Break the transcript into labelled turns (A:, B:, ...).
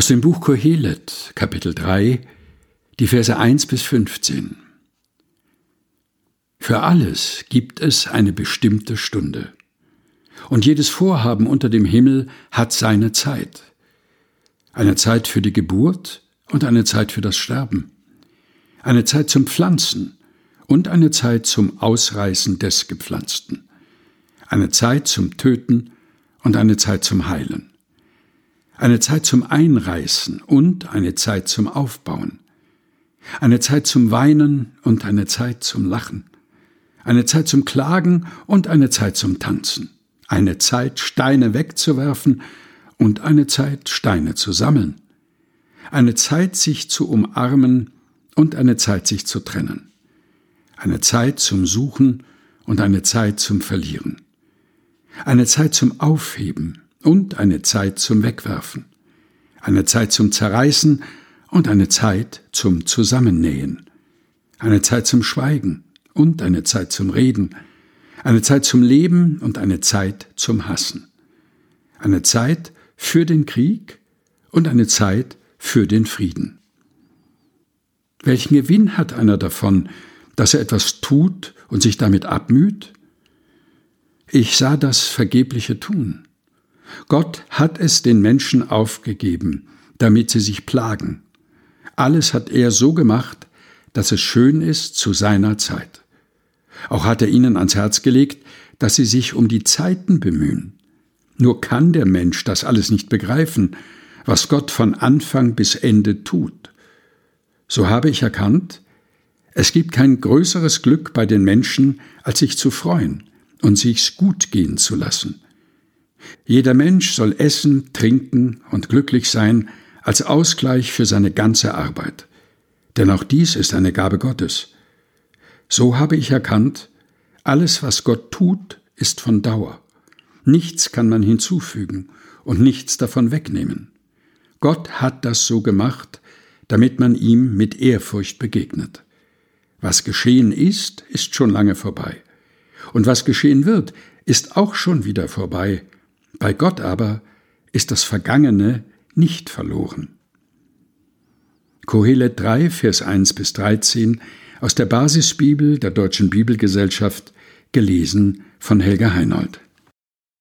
A: Aus dem Buch Kohelet, Kapitel 3, die Verse 1 bis 15. Für alles gibt es eine bestimmte Stunde. Und jedes Vorhaben unter dem Himmel hat seine Zeit. Eine Zeit für die Geburt und eine Zeit für das Sterben. Eine Zeit zum Pflanzen und eine Zeit zum Ausreißen des Gepflanzten. Eine Zeit zum Töten und eine Zeit zum Heilen eine Zeit zum Einreißen und eine Zeit zum Aufbauen, eine Zeit zum Weinen und eine Zeit zum Lachen, eine Zeit zum Klagen und eine Zeit zum Tanzen, eine Zeit Steine wegzuwerfen und eine Zeit Steine zu sammeln, eine Zeit sich zu umarmen und eine Zeit sich zu trennen, eine Zeit zum Suchen und eine Zeit zum Verlieren, eine Zeit zum Aufheben und eine Zeit zum Wegwerfen, eine Zeit zum Zerreißen und eine Zeit zum Zusammennähen, eine Zeit zum Schweigen und eine Zeit zum Reden, eine Zeit zum Leben und eine Zeit zum Hassen, eine Zeit für den Krieg und eine Zeit für den Frieden. Welchen Gewinn hat einer davon, dass er etwas tut und sich damit abmüht? Ich sah das vergebliche Tun. Gott hat es den Menschen aufgegeben, damit sie sich plagen. Alles hat er so gemacht, dass es schön ist zu seiner Zeit. Auch hat er ihnen ans Herz gelegt, dass sie sich um die Zeiten bemühen. Nur kann der Mensch das alles nicht begreifen, was Gott von Anfang bis Ende tut. So habe ich erkannt, es gibt kein größeres Glück bei den Menschen, als sich zu freuen und sich's gut gehen zu lassen. Jeder Mensch soll essen, trinken und glücklich sein als Ausgleich für seine ganze Arbeit. Denn auch dies ist eine Gabe Gottes. So habe ich erkannt, alles, was Gott tut, ist von Dauer. Nichts kann man hinzufügen und nichts davon wegnehmen. Gott hat das so gemacht, damit man ihm mit Ehrfurcht begegnet. Was geschehen ist, ist schon lange vorbei. Und was geschehen wird, ist auch schon wieder vorbei, bei Gott aber ist das Vergangene nicht verloren. Kohelet 3, Vers 1 bis 13 aus der Basisbibel der Deutschen Bibelgesellschaft, gelesen von Helga Heinold.